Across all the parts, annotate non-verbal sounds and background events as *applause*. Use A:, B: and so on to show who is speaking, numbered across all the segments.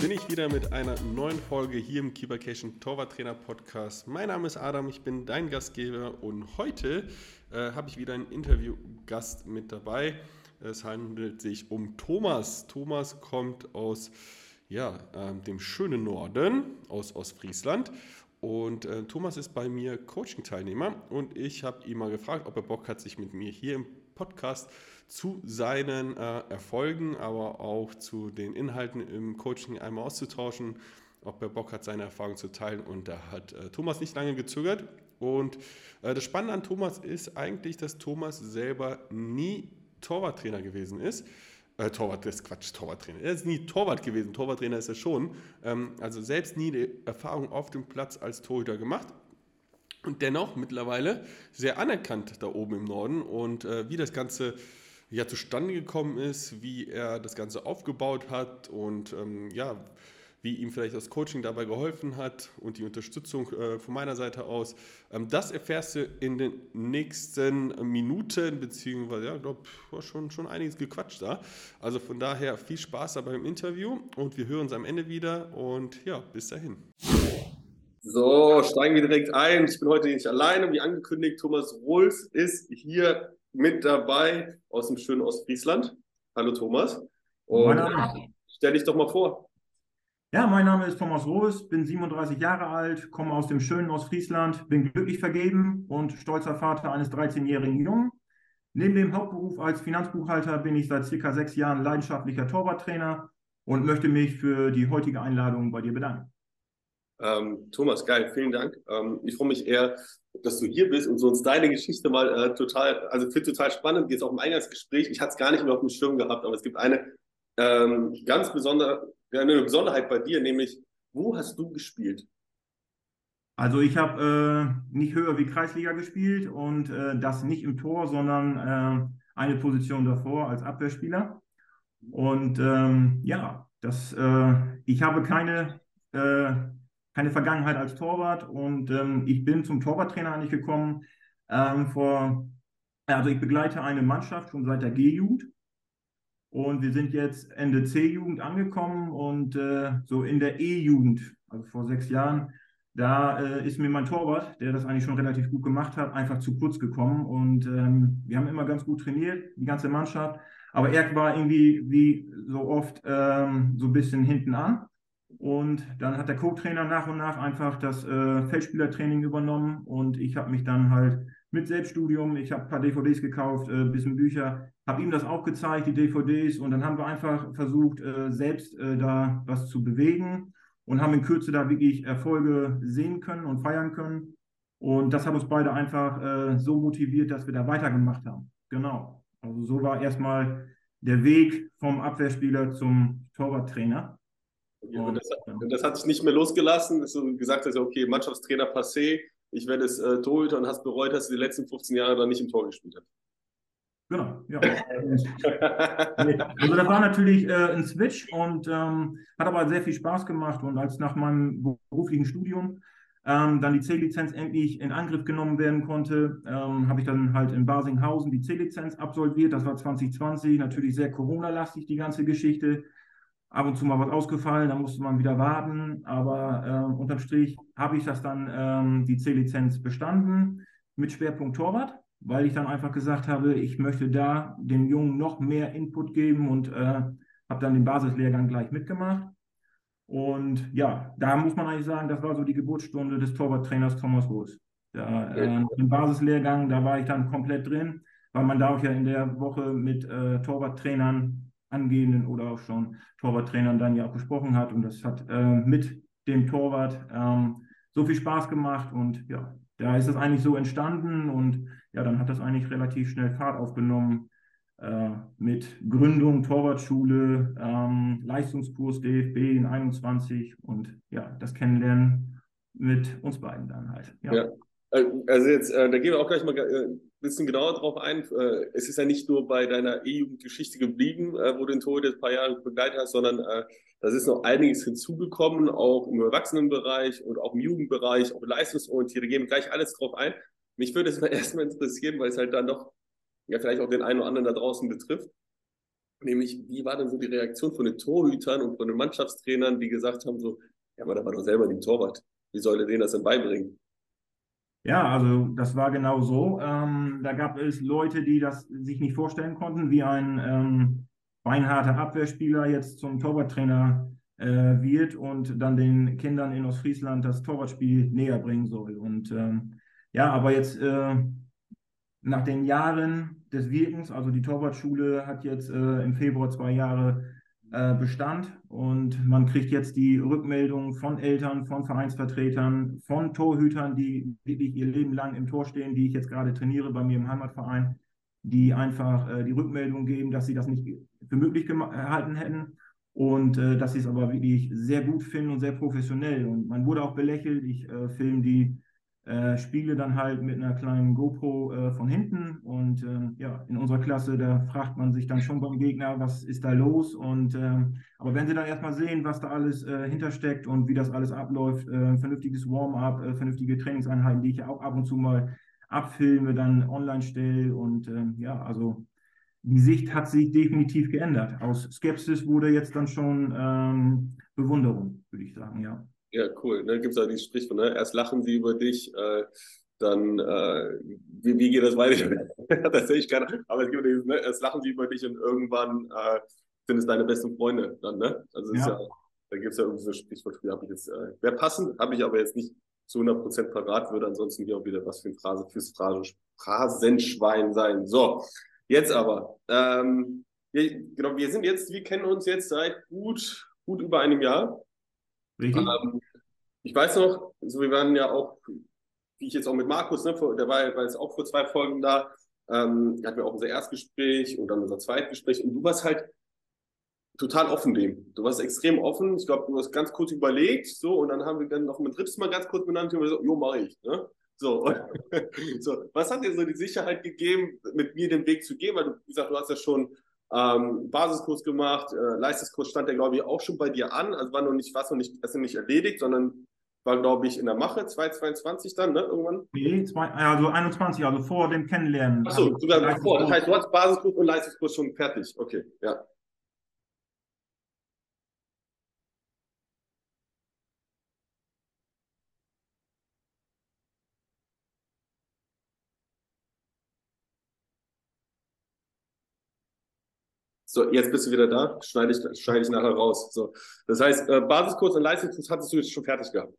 A: bin ich wieder mit einer neuen Folge hier im Keepercation Torwarttrainer Podcast. Mein Name ist Adam, ich bin dein Gastgeber und heute äh, habe ich wieder einen Interviewgast mit dabei. Es handelt sich um Thomas. Thomas kommt aus ja, äh, dem schönen Norden, aus Ostfriesland. Und äh, Thomas ist bei mir Coaching-Teilnehmer und ich habe ihn mal gefragt, ob er Bock hat, sich mit mir hier im Podcast zu seinen äh, Erfolgen, aber auch zu den Inhalten im Coaching einmal auszutauschen, ob er Bock hat, seine Erfahrungen zu teilen. Und da hat äh, Thomas nicht lange gezögert. Und äh, das Spannende an Thomas ist eigentlich, dass Thomas selber nie Torwarttrainer gewesen ist. Äh, Torwart, ist Quatsch, Torwarttrainer. Er ist nie Torwart gewesen, Torwarttrainer ist er schon. Ähm, also selbst nie die Erfahrung auf dem Platz als Torhüter gemacht und dennoch mittlerweile sehr anerkannt da oben im Norden und äh, wie das Ganze ja zustande gekommen ist, wie er das Ganze aufgebaut hat und ähm, ja, wie ihm vielleicht das Coaching dabei geholfen hat und die Unterstützung äh, von meiner Seite aus. Ähm, das erfährst du in den nächsten Minuten, beziehungsweise, ja, ich glaube, schon, schon einiges gequatscht da. Also von daher viel Spaß dabei im Interview und wir hören uns am Ende wieder und ja, bis dahin. So, steigen wir direkt ein. Ich bin heute nicht alleine, wie angekündigt. Thomas Rohls ist hier mit dabei aus dem schönen Ostfriesland. Hallo Thomas. Und stell dich doch mal vor.
B: Ja, mein Name ist Thomas Rohls, bin 37 Jahre alt, komme aus dem schönen Ostfriesland, bin glücklich vergeben und stolzer Vater eines 13-jährigen Jungen. Neben dem Hauptberuf als Finanzbuchhalter bin ich seit circa sechs Jahren leidenschaftlicher Torwarttrainer und möchte mich für die heutige Einladung bei dir bedanken.
A: Ähm, Thomas, geil, vielen Dank. Ähm, ich freue mich eher, dass du hier bist und so uns deine Geschichte mal äh, total, also finde total spannend, jetzt auch im Eingangsgespräch. Ich hatte es gar nicht mehr auf dem Schirm gehabt, aber es gibt eine ähm, ganz besondere, eine Besonderheit bei dir, nämlich, wo hast du gespielt?
B: Also ich habe äh, nicht höher wie Kreisliga gespielt und äh, das nicht im Tor, sondern äh, eine Position davor als Abwehrspieler. Und ähm, ja, das, äh, ich habe keine äh, keine Vergangenheit als Torwart. Und ähm, ich bin zum Torwarttrainer eigentlich gekommen ähm, vor, also ich begleite eine Mannschaft schon seit der G-Jugend. Und wir sind jetzt Ende C-Jugend angekommen und äh, so in der E-Jugend, also vor sechs Jahren, da äh, ist mir mein Torwart, der das eigentlich schon relativ gut gemacht hat, einfach zu kurz gekommen. Und ähm, wir haben immer ganz gut trainiert, die ganze Mannschaft, aber er war irgendwie wie so oft ähm, so ein bisschen hinten an und dann hat der Co-Trainer nach und nach einfach das äh, Feldspielertraining übernommen und ich habe mich dann halt mit Selbststudium, ich habe ein paar DVDs gekauft, ein äh, bisschen Bücher, habe ihm das auch gezeigt, die DVDs und dann haben wir einfach versucht, äh, selbst äh, da was zu bewegen und haben in Kürze da wirklich Erfolge sehen können und feiern können. Und das hat uns beide einfach äh, so motiviert, dass wir da weitergemacht haben. Genau. Also so war erstmal der Weg vom Abwehrspieler zum Torwarttrainer.
A: Und das, das, hat sich nicht mehr losgelassen, dass du gesagt hast, okay, Mannschaftstrainer passé, ich werde es äh, Torhüter und hast bereut, dass du die letzten 15 Jahre dann nicht im Tor gespielt hast.
B: Genau, ja. *laughs* also das war natürlich äh, ein Switch und ähm, hat aber sehr viel Spaß gemacht. Und als nach meinem beruflichen Studium ähm, dann die C-Lizenz endlich in Angriff genommen werden konnte, ähm, habe ich dann halt in Basinghausen die C-Lizenz absolviert. Das war 2020, natürlich sehr Corona-lastig, die ganze Geschichte ab und zu mal was ausgefallen, da musste man wieder warten. Aber äh, unterm Strich habe ich das dann, ähm, die C-Lizenz bestanden mit Schwerpunkt Torwart, weil ich dann einfach gesagt habe, ich möchte da dem Jungen noch mehr Input geben und äh, habe dann den Basislehrgang gleich mitgemacht. Und ja, da muss man eigentlich sagen, das war so die Geburtsstunde des Torwarttrainers Thomas Roos. Da, äh, Im Basislehrgang, da war ich dann komplett drin, weil man da auch ja in der Woche mit äh, Torwarttrainern angehenden oder auch schon Torwarttrainern dann ja auch gesprochen hat. Und das hat äh, mit dem Torwart ähm, so viel Spaß gemacht. Und ja, da ist das eigentlich so entstanden. Und ja, dann hat das eigentlich relativ schnell Fahrt aufgenommen äh, mit Gründung, Torwartschule, ähm, Leistungskurs DFB in 21 und ja, das Kennenlernen mit uns beiden dann halt.
A: ja. ja. Äh, also jetzt, äh, da gehen wir auch gleich mal äh, bisschen genauer drauf ein. Äh, es ist ja nicht nur bei deiner E-Jugendgeschichte geblieben, äh, wo du den Tod ein paar Jahre begleitet hast, sondern äh, das ist noch einiges hinzugekommen, auch im Erwachsenenbereich und auch im Jugendbereich, auch leistungsorientiert. Wir gehen gleich alles drauf ein. Mich würde es *laughs* erstmal interessieren, weil es halt dann doch ja vielleicht auch den einen oder anderen da draußen betrifft. Nämlich, wie war denn so die Reaktion von den Torhütern und von den Mannschaftstrainern, die gesagt haben, so, ja, aber da war doch selber die Torwart. Wie soll er denen das denn beibringen?
B: Ja, also das war genau so. Ähm, da gab es Leute, die das sich nicht vorstellen konnten, wie ein ähm, beinharter Abwehrspieler jetzt zum Torwarttrainer äh, wird und dann den Kindern in Ostfriesland das Torwartspiel näher bringen soll. Und ähm, ja, aber jetzt äh, nach den Jahren des Wirkens, also die Torwartschule hat jetzt äh, im Februar zwei Jahre äh, Bestand und man kriegt jetzt die Rückmeldungen von Eltern, von Vereinsvertretern, von Torhütern, die wirklich ihr Leben lang im Tor stehen, die ich jetzt gerade trainiere bei mir im Heimatverein, die einfach äh, die Rückmeldung geben, dass sie das nicht für möglich gehalten hätten und äh, dass sie es aber wirklich sehr gut finden und sehr professionell. Und man wurde auch belächelt. Ich äh, filme die äh, spiele dann halt mit einer kleinen GoPro äh, von hinten und äh, ja, in unserer Klasse, da fragt man sich dann schon beim Gegner, was ist da los und ähm, aber wenn sie dann erstmal sehen, was da alles äh, hintersteckt und wie das alles abläuft, äh, vernünftiges Warm-up, äh, vernünftige Trainingseinheiten, die ich ja auch ab und zu mal abfilme, dann online stelle und ähm, ja, also die Sicht hat sich definitiv geändert. Aus Skepsis wurde jetzt dann schon ähm, Bewunderung, würde ich sagen, ja.
A: Ja, cool. Da ne? gibt es auch dieses Sprichwort, ne? erst lachen sie über dich, äh, dann, äh, wie, wie geht das weiter? *laughs* das sehe ich gerne. Aber es gibt dieses, ne? erst lachen sie über dich und irgendwann äh, sind es deine besten Freunde dann, ne? Also ja. Ja, da gibt es ja irgendwie so Sprichwort, habe ich jetzt, äh, wäre passend, habe ich aber jetzt nicht zu 100% parat, würde ansonsten hier auch wieder was für ein Phrase, fürs Phrase, Phrasenschwein sein. So, jetzt aber, ähm, wir, genau, wir sind jetzt, wir kennen uns jetzt seit gut, gut über einem Jahr. Ähm, ich weiß noch, so wir waren ja auch, wie ich jetzt auch mit Markus, ne, der war, war jetzt auch vor zwei Folgen da, ähm, hatten wir auch unser Erstgespräch und dann unser Zweitgespräch und du warst halt total offen dem. Du warst extrem offen. Ich glaube, du hast ganz kurz überlegt, so, und dann haben wir dann noch mit drittes Mal ganz kurz benannt und gesagt, jo, mache ich. Ne? So. *laughs* so, was hat dir so die Sicherheit gegeben, mit mir den Weg zu gehen? Weil du, wie gesagt, du hast ja schon ähm, Basiskurs gemacht, äh, Leistungskurs stand ja, glaube ich, auch schon bei dir an. Also war noch nicht, was noch nicht, ist nicht erledigt, sondern war, glaube ich, in der Mache, 2022 dann, ne, irgendwann?
B: Nee, zwei, also 21, also vor dem Kennenlernen.
A: Achso,
B: also,
A: sogar davor. Das heißt, du hast Basiskurs und Leistungskurs schon fertig. Okay, ja. So, jetzt bist du wieder da, schneide ich, schneide ich nachher raus. So, das heißt, äh, Basiskurs und Leistungskurs hattest du jetzt schon fertig gehabt?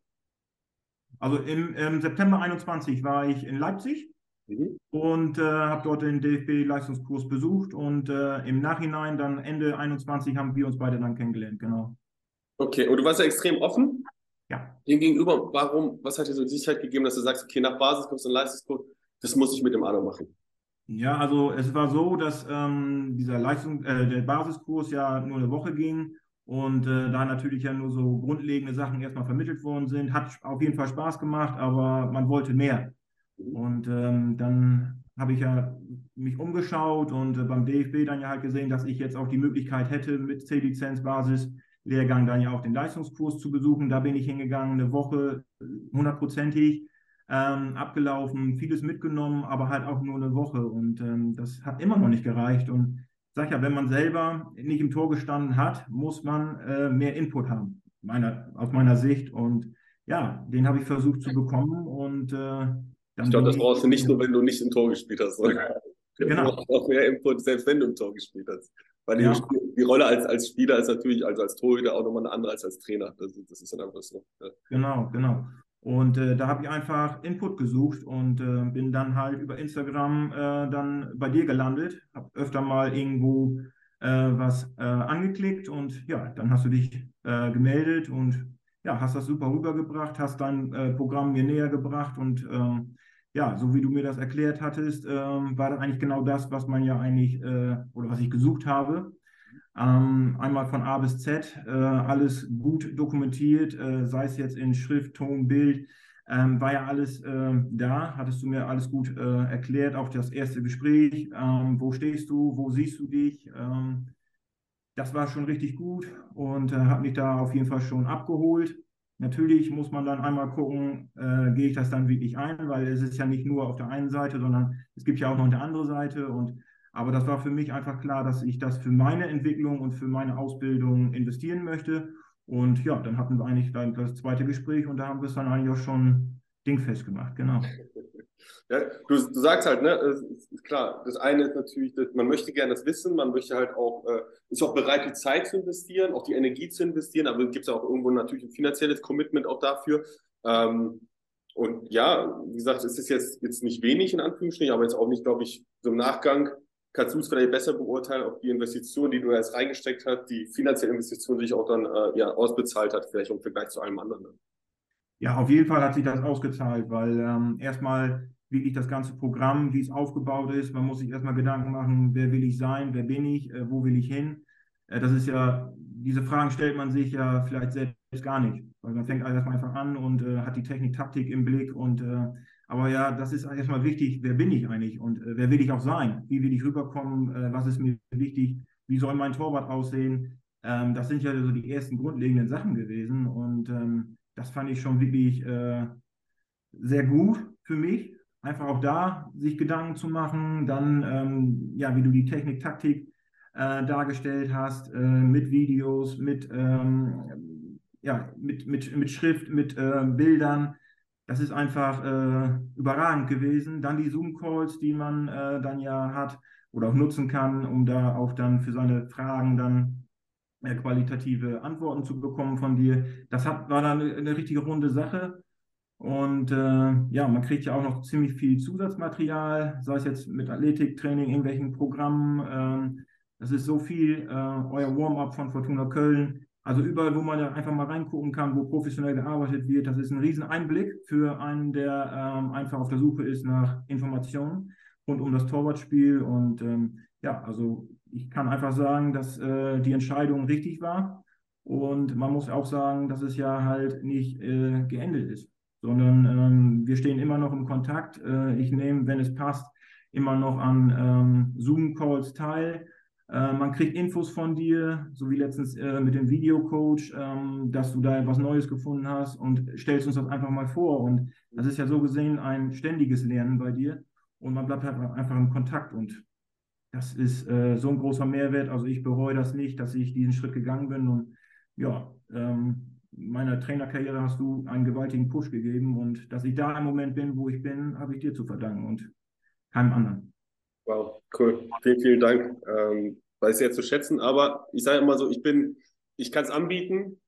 B: Also im, im September 21 war ich in Leipzig mhm. und äh, habe dort den DFB-Leistungskurs besucht und äh, im Nachhinein dann Ende 21 haben wir uns beide dann kennengelernt, genau.
A: Okay, und du warst ja extrem offen.
B: Ja.
A: Dem gegenüber, warum, was hat dir so die Sicherheit gegeben, dass du sagst, okay, nach Basiskurs und Leistungskurs, das muss ich mit dem Arno machen?
B: Ja, also es war so, dass ähm, dieser Leistung, äh, der Basiskurs ja nur eine Woche ging und äh, da natürlich ja nur so grundlegende Sachen erstmal vermittelt worden sind. Hat auf jeden Fall Spaß gemacht, aber man wollte mehr. Und ähm, dann habe ich ja mich umgeschaut und äh, beim DFB dann ja halt gesehen, dass ich jetzt auch die Möglichkeit hätte, mit C-Lizenz-Basis Lehrgang dann ja auch den Leistungskurs zu besuchen. Da bin ich hingegangen, eine Woche äh, hundertprozentig ähm, abgelaufen, vieles mitgenommen, aber halt auch nur eine Woche. Und ähm, das hat immer noch nicht gereicht. Und ich sage ja, wenn man selber nicht im Tor gestanden hat, muss man äh, mehr Input haben, meiner, aus meiner Sicht. Und ja, den habe ich versucht zu bekommen. Und äh, dann
A: ich glaube, das brauchst du nicht nur, wenn du nicht im Tor gespielt hast. Sondern genau. Du brauchst auch mehr Input, selbst wenn du im Tor gespielt hast. Weil ja. die, die, Rolle als, als Spieler ist natürlich, also als Torhüter auch nochmal eine andere als als Trainer. Das, das ist dann einfach so.
B: Ja. Genau, genau. Und äh, da habe ich einfach Input gesucht und äh, bin dann halt über Instagram äh, dann bei dir gelandet, habe öfter mal irgendwo äh, was äh, angeklickt und ja, dann hast du dich äh, gemeldet und ja, hast das super rübergebracht, hast dein Programm mir näher gebracht und ähm, ja, so wie du mir das erklärt hattest, ähm, war das eigentlich genau das, was man ja eigentlich oder was ich gesucht habe. Ähm, einmal von A bis Z, äh, alles gut dokumentiert, äh, sei es jetzt in Schrift, Ton, Bild, ähm, war ja alles äh, da, hattest du mir alles gut äh, erklärt, auch das erste Gespräch, ähm, wo stehst du, wo siehst du dich, ähm, das war schon richtig gut und äh, hat mich da auf jeden Fall schon abgeholt. Natürlich muss man dann einmal gucken, äh, gehe ich das dann wirklich ein, weil es ist ja nicht nur auf der einen Seite, sondern es gibt ja auch noch eine andere Seite und Aber das war für mich einfach klar, dass ich das für meine Entwicklung und für meine Ausbildung investieren möchte. Und ja, dann hatten wir eigentlich das zweite Gespräch und da haben wir es dann eigentlich auch schon dingfest gemacht, genau.
A: Ja, du, du sagst halt, ne, ist klar, das eine ist natürlich, man möchte gerne das wissen, man möchte halt auch, äh, ist auch bereit, die Zeit zu investieren, auch die Energie zu investieren, aber es gibt ja auch irgendwo natürlich ein finanzielles Commitment auch dafür. Ähm, und ja, wie gesagt, es ist jetzt, jetzt nicht wenig in Anführungsstrichen, aber jetzt auch nicht, glaube ich, so im Nachgang kannst du es vielleicht besser beurteilen, ob die Investition, die du jetzt reingesteckt hast, die finanzielle Investition, sich auch dann äh, ja, ausbezahlt hat, vielleicht im Vergleich zu allem anderen.
B: Ja, auf jeden Fall hat sich das ausgezahlt, weil ähm, erstmal wirklich das ganze Programm, wie es aufgebaut ist, man muss sich erstmal Gedanken machen, wer will ich sein, wer bin ich, äh, wo will ich hin. Äh, das ist ja, diese Fragen stellt man sich ja vielleicht selbst gar nicht, weil man fängt erstmal einfach an und äh, hat die Technik, Taktik im Blick und äh, aber ja, das ist erstmal wichtig, wer bin ich eigentlich und äh, wer will ich auch sein? Wie will ich rüberkommen? Äh, was ist mir wichtig? Wie soll mein Torwart aussehen? Ähm, das sind ja so die ersten grundlegenden Sachen gewesen und ähm, das fand ich schon wirklich äh, sehr gut für mich. Einfach auch da sich Gedanken zu machen, dann, ähm, ja, wie du die Technik, Taktik äh, dargestellt hast, äh, mit Videos, mit, ähm, ja, mit, mit, mit Schrift, mit äh, Bildern das ist einfach äh, überragend gewesen. Dann die Zoom-Calls, die man äh, dann ja hat oder auch nutzen kann, um da auch dann für seine Fragen dann äh, qualitative Antworten zu bekommen von dir. Das hat, war dann eine, eine richtige runde Sache. Und äh, ja, man kriegt ja auch noch ziemlich viel Zusatzmaterial, sei es jetzt mit Athletiktraining, irgendwelchen Programmen. Ähm, das ist so viel. Äh, euer Warm-up von Fortuna Köln also überall, wo man ja einfach mal reingucken kann, wo professionell gearbeitet wird, das ist ein riesen Einblick für einen, der ähm, einfach auf der Suche ist nach Informationen rund um das Torwartspiel. Und ähm, ja, also ich kann einfach sagen, dass äh, die Entscheidung richtig war. Und man muss auch sagen, dass es ja halt nicht äh, geendet ist, sondern ähm, wir stehen immer noch im Kontakt. Äh, ich nehme, wenn es passt, immer noch an ähm, Zoom-Calls teil. Äh, man kriegt Infos von dir, so wie letztens äh, mit dem Videocoach, ähm, dass du da etwas Neues gefunden hast und stellst uns das einfach mal vor. Und das ist ja so gesehen ein ständiges Lernen bei dir. Und man bleibt halt einfach im Kontakt. Und das ist äh, so ein großer Mehrwert. Also ich bereue das nicht, dass ich diesen Schritt gegangen bin. Und ja, ähm, meiner Trainerkarriere hast du einen gewaltigen Push gegeben. Und dass ich da im Moment bin, wo ich bin, habe ich dir zu verdanken und keinem anderen.
A: Wow, cool. Vielen, vielen Dank. Ähm, weiß sehr zu schätzen. Aber ich sage immer so, ich bin, ich kann es anbieten,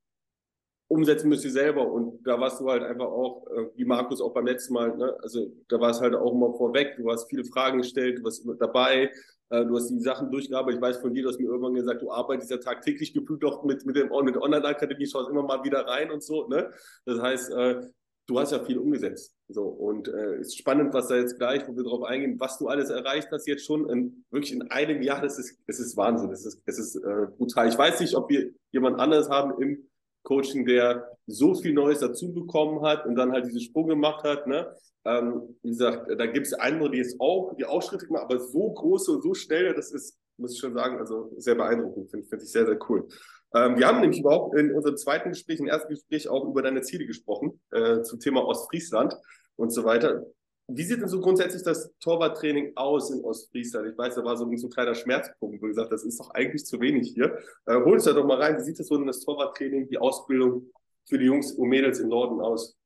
A: umsetzen müsst ihr selber. Und da warst du halt einfach auch, äh, wie Markus auch beim letzten Mal, ne? also da war es halt auch immer vorweg. Du hast viele Fragen gestellt, du warst dabei, äh, du hast die Sachen durchgearbeitet. Ich weiß von dir, du hast mir irgendwann gesagt, du arbeitest ja tagtäglich gefühlt auch mit, mit, dem, mit der Online-Akademie, schaust immer mal wieder rein und so. Ne? Das heißt, äh, du hast ja viel umgesetzt. So, und äh, ist spannend, was da jetzt gleich, wo wir drauf eingehen, was du alles erreicht hast jetzt schon in, wirklich in einem Jahr. Das ist, das ist Wahnsinn, das ist, das ist äh, brutal. Ich weiß nicht, ob wir jemand anderes haben im Coaching, der so viel Neues dazu bekommen hat und dann halt diesen Sprung gemacht hat. Ne? Ähm, wie gesagt, da gibt es andere, die es auch, die auch Schritte machen, aber so große und so schnell, das ist, muss ich schon sagen, also sehr beeindruckend, finde find ich sehr, sehr cool. Ähm, wir haben nämlich überhaupt in unserem zweiten Gespräch, im ersten Gespräch auch über deine Ziele gesprochen, äh, zum Thema Ostfriesland und so weiter. Wie sieht denn so grundsätzlich das Torwarttraining aus in Ostfriesland? Ich weiß, da war so ein, so ein kleiner Schmerzpunkt, wo gesagt das ist doch eigentlich zu wenig hier. Äh, hol uns da doch mal rein. Wie sieht das so in das Torwarttraining, die Ausbildung für die Jungs und Mädels im Norden aus?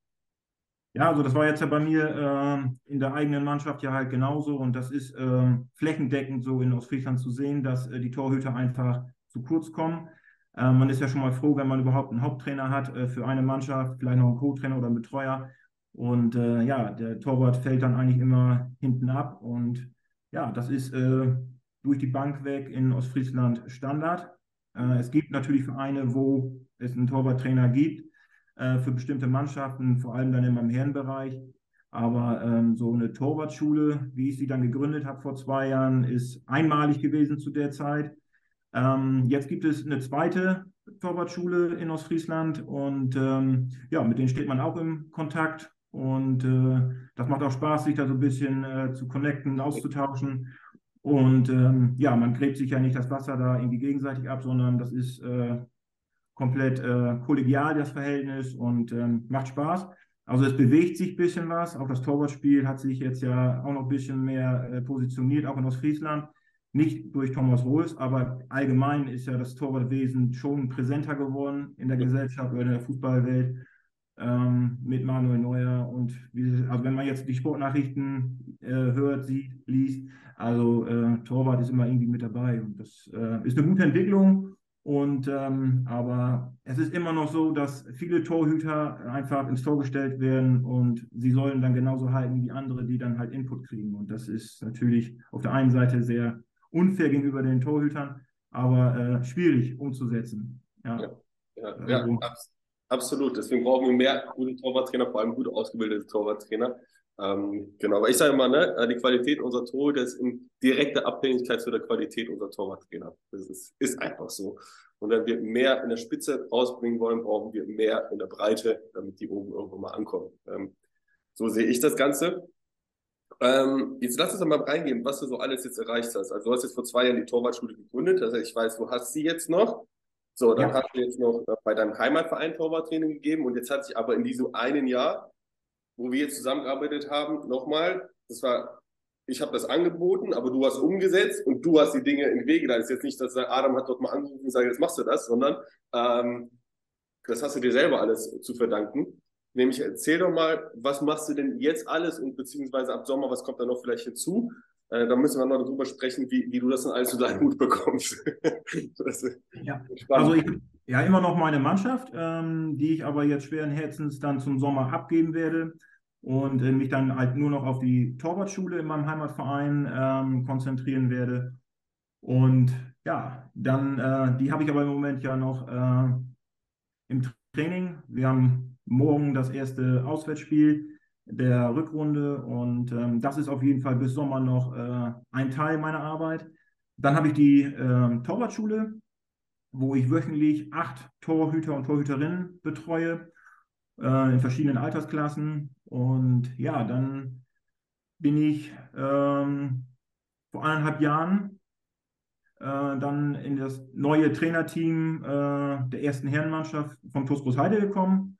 B: Ja, also das war jetzt ja bei mir äh, in der eigenen Mannschaft ja halt genauso und das ist äh, flächendeckend so in Ostfriesland zu sehen, dass äh, die Torhüter einfach zu kurz kommen. Äh, man ist ja schon mal froh, wenn man überhaupt einen Haupttrainer hat äh, für eine Mannschaft, vielleicht noch einen Co-Trainer oder einen Betreuer. Und äh, ja, der Torwart fällt dann eigentlich immer hinten ab. Und ja, das ist äh, durch die Bank weg in Ostfriesland Standard. Äh, es gibt natürlich Vereine, wo es einen Torwarttrainer gibt äh, für bestimmte Mannschaften, vor allem dann im Herrenbereich. Aber ähm, so eine Torwartschule, wie ich sie dann gegründet habe vor zwei Jahren, ist einmalig gewesen zu der Zeit. Ähm, jetzt gibt es eine zweite Torwartschule in Ostfriesland und ähm, ja, mit denen steht man auch im Kontakt und äh, das macht auch Spaß, sich da so ein bisschen äh, zu connecten, auszutauschen. Und ähm, ja, man gräbt sich ja nicht das Wasser da irgendwie gegenseitig ab, sondern das ist äh, komplett äh, kollegial, das Verhältnis und ähm, macht Spaß. Also es bewegt sich ein bisschen was. Auch das Torwartspiel hat sich jetzt ja auch noch ein bisschen mehr äh, positioniert, auch in Ostfriesland nicht durch Thomas Rohes, aber allgemein ist ja das Torwartwesen schon präsenter geworden in der Gesellschaft oder in der Fußballwelt ähm, mit Manuel Neuer. Und wie, also wenn man jetzt die Sportnachrichten äh, hört, sieht, liest, also äh, Torwart ist immer irgendwie mit dabei. Und das äh, ist eine gute Entwicklung. Und ähm, aber es ist immer noch so, dass viele Torhüter einfach ins Tor gestellt werden und sie sollen dann genauso halten wie andere, die dann halt Input kriegen. Und das ist natürlich auf der einen Seite sehr unfair gegenüber den Torhütern, aber äh, schwierig umzusetzen.
A: Ja, ja, ja, also, ja absolut. Deswegen brauchen wir mehr gute Torwarttrainer, vor allem gut ausgebildete Torwarttrainer. Ähm, genau, aber ich sage immer, ne, äh, die Qualität unserer Torhüter ist in direkter Abhängigkeit zu der Qualität unserer Torwarttrainer. Das ist, ist einfach so. Und wenn wir mehr in der Spitze rausbringen wollen, brauchen wir mehr in der Breite, damit die oben irgendwo mal ankommen. Ähm, so sehe ich das Ganze. Ähm, jetzt lass uns mal reingehen, was du so alles jetzt erreicht hast. Also du hast jetzt vor zwei Jahren die Torwartschule gegründet. Also ich weiß, du hast sie jetzt noch. So, dann ja. hast du jetzt noch bei deinem Heimatverein Torwarttraining gegeben und jetzt hat sich aber in diesem einen Jahr, wo wir jetzt zusammengearbeitet haben, nochmal, das war, ich habe das angeboten, aber du hast umgesetzt und du hast die Dinge in Wege. Da ist jetzt nicht, dass Adam hat dort mal angerufen und sagt, jetzt machst du das, sondern ähm, das hast du dir selber alles zu verdanken. Nämlich erzähl doch mal, was machst du denn jetzt alles und beziehungsweise ab Sommer, was kommt da noch vielleicht hinzu? Äh, da müssen wir noch darüber sprechen, wie, wie du das dann alles zu deinem Hut bekommst. *laughs*
B: ja. Also ich ja immer noch meine Mannschaft, ähm, die ich aber jetzt schweren Herzens dann zum Sommer abgeben werde und äh, mich dann halt nur noch auf die Torwartschule in meinem Heimatverein ähm, konzentrieren werde. Und ja, dann, äh, die habe ich aber im Moment ja noch äh, im Training. Wir haben morgen das erste Auswärtsspiel der Rückrunde und ähm, das ist auf jeden Fall bis Sommer noch äh, ein Teil meiner Arbeit. Dann habe ich die äh, Torwartschule, wo ich wöchentlich acht Torhüter und Torhüterinnen betreue äh, in verschiedenen Altersklassen. Und ja, dann bin ich ähm, vor eineinhalb Jahren äh, dann in das neue Trainerteam äh, der ersten Herrenmannschaft vom TuS Großheide gekommen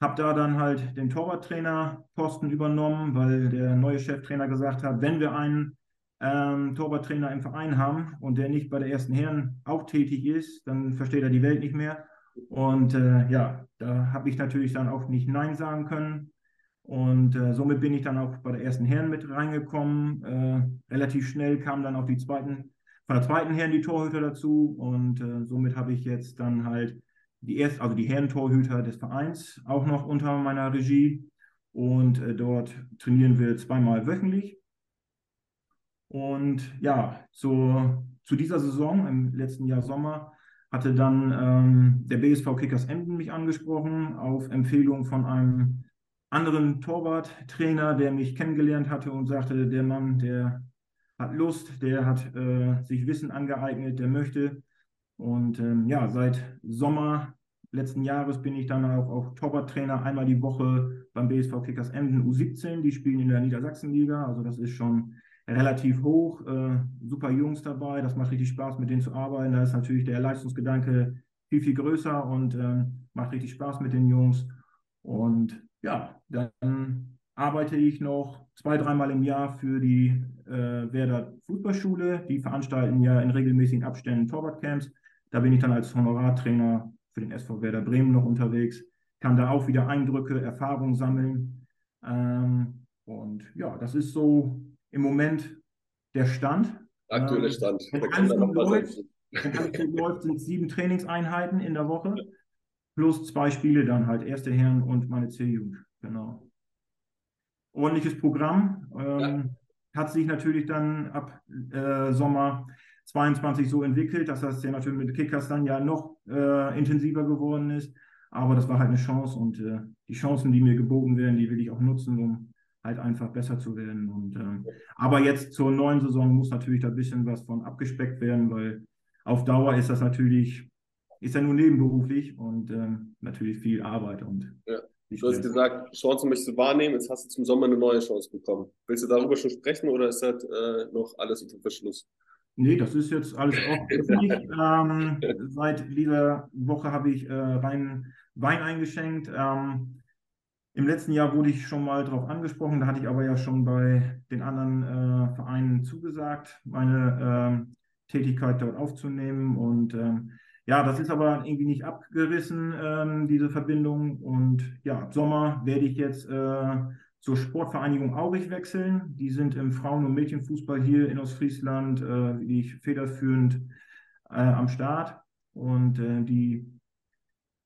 B: habe da dann halt den Torwarttrainer-Posten übernommen, weil der neue Cheftrainer gesagt hat, wenn wir einen ähm, Torwarttrainer im Verein haben und der nicht bei der ersten Herren auch tätig ist, dann versteht er die Welt nicht mehr. Und äh, ja, da habe ich natürlich dann auch nicht Nein sagen können. Und äh, somit bin ich dann auch bei der ersten Herren mit reingekommen. Äh, relativ schnell kamen dann auch die zweiten, von der zweiten Herren die Torhüter dazu. Und äh, somit habe ich jetzt dann halt die erst, also die Herrentorhüter des Vereins auch noch unter meiner Regie. Und äh, dort trainieren wir zweimal wöchentlich. Und ja, zu, zu dieser Saison im letzten Jahr Sommer hatte dann ähm, der BSV Kickers Emden mich angesprochen auf Empfehlung von einem anderen Torwarttrainer, der mich kennengelernt hatte und sagte, der Mann, der hat Lust, der hat äh, sich Wissen angeeignet, der möchte. Und ähm, ja, seit Sommer letzten Jahres bin ich dann auch, auch Torwarttrainer einmal die Woche beim BSV Kickers Emden U17. Die spielen in der Niedersachsenliga, also das ist schon relativ hoch. Äh, super Jungs dabei, das macht richtig Spaß, mit denen zu arbeiten. Da ist natürlich der Leistungsgedanke viel, viel größer und äh, macht richtig Spaß mit den Jungs. Und ja, dann arbeite ich noch zwei, dreimal im Jahr für die äh, Werder Fußballschule. Die veranstalten ja in regelmäßigen Abständen Torwartcamps. Da bin ich dann als Honorartrainer für den SV Werder Bremen noch unterwegs, kann da auch wieder Eindrücke, Erfahrungen sammeln. Ähm, und ja, das ist so im Moment der Stand.
A: Aktueller ähm, Stand.
B: Wenn alles gut läuft, wenn alles gut *laughs* läuft, sind sieben Trainingseinheiten in der Woche plus zwei Spiele dann halt, erste Herren und meine C-Jugend. Genau. Ordentliches Programm. Ähm, ja. Hat sich natürlich dann ab äh, Sommer 22 so entwickelt, dass das ja natürlich mit Kickers dann ja noch äh, intensiver geworden ist. Aber das war halt eine Chance und äh, die Chancen, die mir geboten werden, die will ich auch nutzen, um halt einfach besser zu werden. Und, äh, aber jetzt zur neuen Saison muss natürlich da ein bisschen was von abgespeckt werden, weil auf Dauer ist das natürlich, ist ja nur nebenberuflich und ähm, natürlich viel Arbeit. Und
A: ja. Du hast gesagt, Chancen möchtest du wahrnehmen, jetzt hast du zum Sommer eine neue Chance bekommen. Willst du darüber schon sprechen oder ist das äh, noch alles unter Verschluss?
B: Nee, das ist jetzt alles auch *laughs* öffentlich. ähm, seit dieser Woche habe ich äh, rein Wein eingeschenkt. Ähm, Im letzten Jahr wurde ich schon mal darauf angesprochen, da hatte ich aber ja schon bei den anderen äh, Vereinen zugesagt, meine äh, Tätigkeit dort aufzunehmen. Und ähm, ja, das ist aber irgendwie nicht abgerissen, ähm, diese Verbindung. Und ja, ab Sommer werde ich jetzt äh, zur Sportvereinigung Aurich wechseln. Die sind im Frauen- und Mädchenfußball hier in Ostfriesland, äh, ich federführend äh, am Start. Und äh, die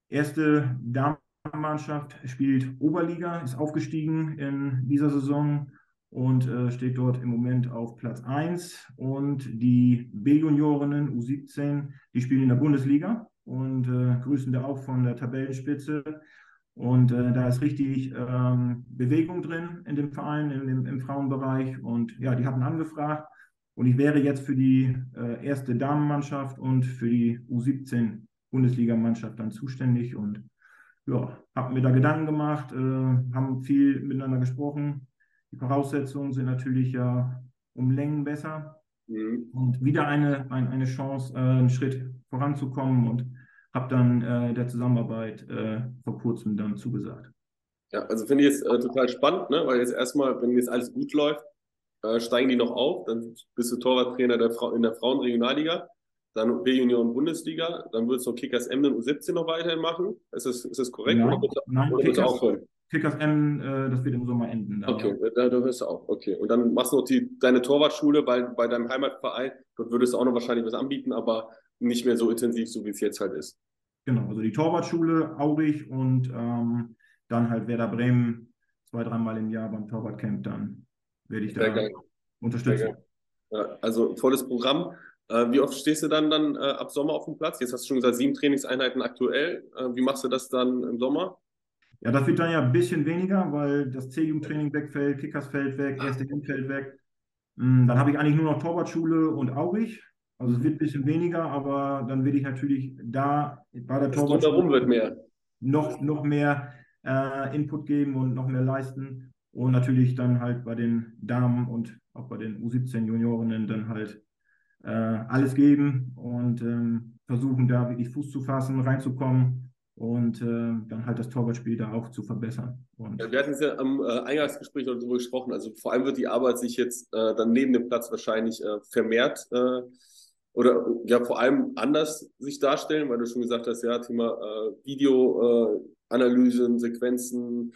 B: erste Damenmannschaft spielt Oberliga, ist aufgestiegen in dieser Saison und äh, steht dort im Moment auf Platz 1. Und die B-Juniorinnen U17, die spielen in der Bundesliga und äh, grüßen da auch von der Tabellenspitze. Und äh, da ist richtig ähm, Bewegung drin in dem Verein, in dem, im Frauenbereich. Und ja, die hatten angefragt. Und ich wäre jetzt für die äh, erste Damenmannschaft und für die U17 Bundesligamannschaft dann zuständig. Und ja, habe mir da Gedanken gemacht, äh, haben viel miteinander gesprochen die Voraussetzungen sind natürlich ja um Längen besser mhm. und wieder eine, ein, eine Chance, äh, einen Schritt voranzukommen und habe dann äh, der Zusammenarbeit äh, vor kurzem dann zugesagt.
A: Ja, also finde ich jetzt äh, total spannend, ne? weil jetzt erstmal, wenn jetzt alles gut läuft, äh, steigen die noch auf, dann bist du Torwarttrainer der Fra in der Frauenregionalliga, dann B-Union Bundesliga, dann würdest du Kickers Emden U17 noch weiterhin machen. Ist das, ist das korrekt?
B: Nein, oder, nein oder Kickers, aufhören? Kickers M, äh, das wird im Sommer enden.
A: Okay, da, da hörst du auch. Okay. Und dann machst du noch die, deine Torwartschule bei, bei deinem Heimatverein. Dort würdest du auch noch wahrscheinlich was anbieten, aber nicht mehr so intensiv, so wie es jetzt halt ist.
B: Genau, also die Torwartschule, Aurich und ähm, dann halt Werder Bremen zwei, dreimal im Jahr beim Torwartcamp. Dann werde ich da unterstützen.
A: Ja, also volles Programm. Äh, wie oft stehst du dann, dann äh, ab Sommer auf dem Platz? Jetzt hast du schon gesagt, sieben Trainingseinheiten aktuell. Äh, wie machst du das dann im Sommer?
B: Ja, das wird dann ja ein bisschen weniger, weil das C-Jugendtraining wegfällt, Kickers fällt weg, erste M fällt weg. Hm, dann habe ich eigentlich nur noch Torwartschule und Aurich. Also es wird ein bisschen weniger, aber dann will ich natürlich da bei der
A: Torwartschule wird mehr.
B: Noch, noch mehr äh, Input geben und noch mehr leisten. Und natürlich dann halt bei den Damen und auch bei den U17 Juniorinnen dann halt äh, alles geben und ähm, versuchen da wirklich Fuß zu fassen, reinzukommen und äh, dann halt das Torwartspiel da auch zu verbessern. Und
A: ja, wir hatten es ja am äh, Eingangsgespräch darüber gesprochen. Also vor allem wird die Arbeit sich jetzt äh, dann neben dem Platz wahrscheinlich äh, vermehrt äh, oder ja vor allem anders sich darstellen, weil du schon gesagt hast, ja, Thema äh, Videoanalysen, Sequenzen,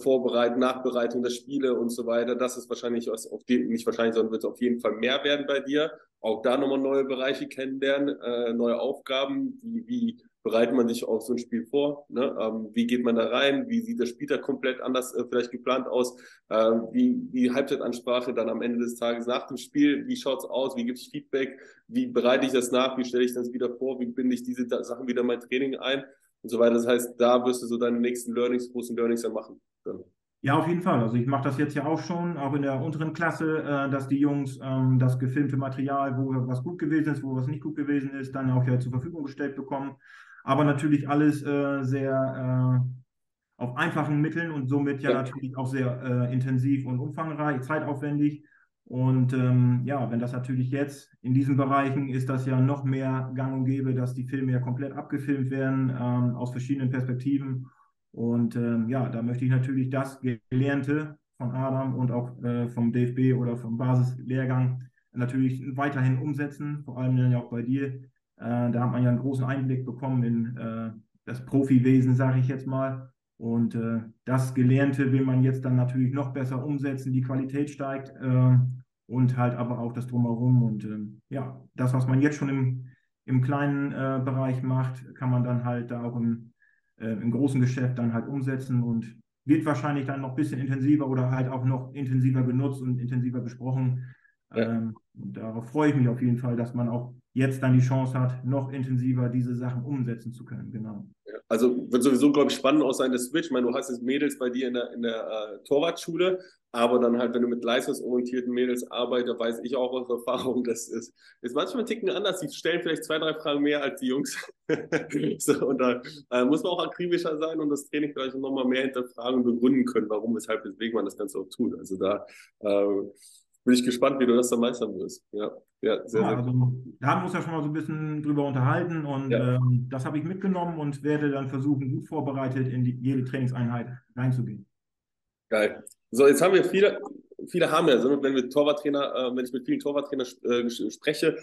A: Vorbereiten, Nachbereitung der Spiele und so weiter. Das ist wahrscheinlich auf dem, nicht wahrscheinlich, sondern wird auf jeden Fall mehr werden bei dir. Auch da nochmal neue Bereiche kennenlernen, neue Aufgaben, wie, wie bereitet man sich auf so ein Spiel vor? Ne? Ähm, wie geht man da rein? Wie sieht der Spieltag komplett anders äh, vielleicht geplant aus? Ähm, wie die Halbzeitansprache dann am Ende des Tages nach dem Spiel? Wie schaut's aus? Wie ich Feedback? Wie bereite ich das nach? Wie stelle ich das wieder vor? Wie binde ich diese Sachen wieder in mein Training ein? Und so weiter. Das heißt, da wirst du so deine nächsten Learnings, großen Learnings dann machen. Dann.
B: Ja, auf jeden Fall. Also ich mache das jetzt ja auch schon, auch in der unteren Klasse, äh, dass die Jungs ähm, das gefilmte Material, wo was gut gewesen ist, wo was nicht gut gewesen ist, dann auch ja zur Verfügung gestellt bekommen aber natürlich alles äh, sehr äh, auf einfachen Mitteln und somit ja, ja. natürlich auch sehr äh, intensiv und umfangreich, zeitaufwendig. Und ähm, ja, wenn das natürlich jetzt in diesen Bereichen ist das ja noch mehr gang und gäbe, dass die Filme ja komplett abgefilmt werden ähm, aus verschiedenen Perspektiven. Und ähm, ja, da möchte ich natürlich das Gelernte von Adam und auch äh, vom DFB oder vom Basislehrgang natürlich weiterhin umsetzen, vor allem dann ja auch bei dir, äh, da hat man ja einen großen Einblick bekommen in äh, das Profiwesen, sage ich jetzt mal. Und äh, das Gelernte will man jetzt dann natürlich noch besser umsetzen. Die Qualität steigt äh, und halt aber auch das Drumherum. Und äh, ja, das, was man jetzt schon im, im kleinen äh, Bereich macht, kann man dann halt da auch im, im großen Geschäft dann halt umsetzen und wird wahrscheinlich dann noch ein bisschen intensiver oder halt auch noch intensiver genutzt und intensiver besprochen. Ja. Ähm, darauf freue ich mich auf jeden Fall, dass man auch jetzt dann die Chance hat, noch intensiver diese Sachen umsetzen zu können. Genau.
A: Also wird sowieso, glaube ich, spannend auch sein, der Switch. Ich meine, du hast jetzt Mädels bei dir in der, in der äh, Torwartschule, aber dann halt, wenn du mit leistungsorientierten Mädels arbeitest, weiß ich auch aus Erfahrung, das ist, ist manchmal ein Ticken anders. Die stellen vielleicht zwei, drei Fragen mehr als die Jungs. *laughs* so, und da äh, muss man auch akribischer sein und das Training vielleicht nochmal mehr hinterfragen und begründen können, warum, weshalb, weswegen man das Ganze auch tut. Also da äh, bin ich gespannt, wie du das dann meistern wirst. Ja,
B: ja sehr, ja, sehr also, Da haben wir uns ja schon mal so ein bisschen drüber unterhalten und ja. ähm, das habe ich mitgenommen und werde dann versuchen, gut vorbereitet in die, jede Trainingseinheit reinzugehen.
A: Geil. So, jetzt haben wir viele, viele haben ja, wenn wir Torwarttrainer, äh, wenn ich mit vielen Torwarttrainern äh, spreche,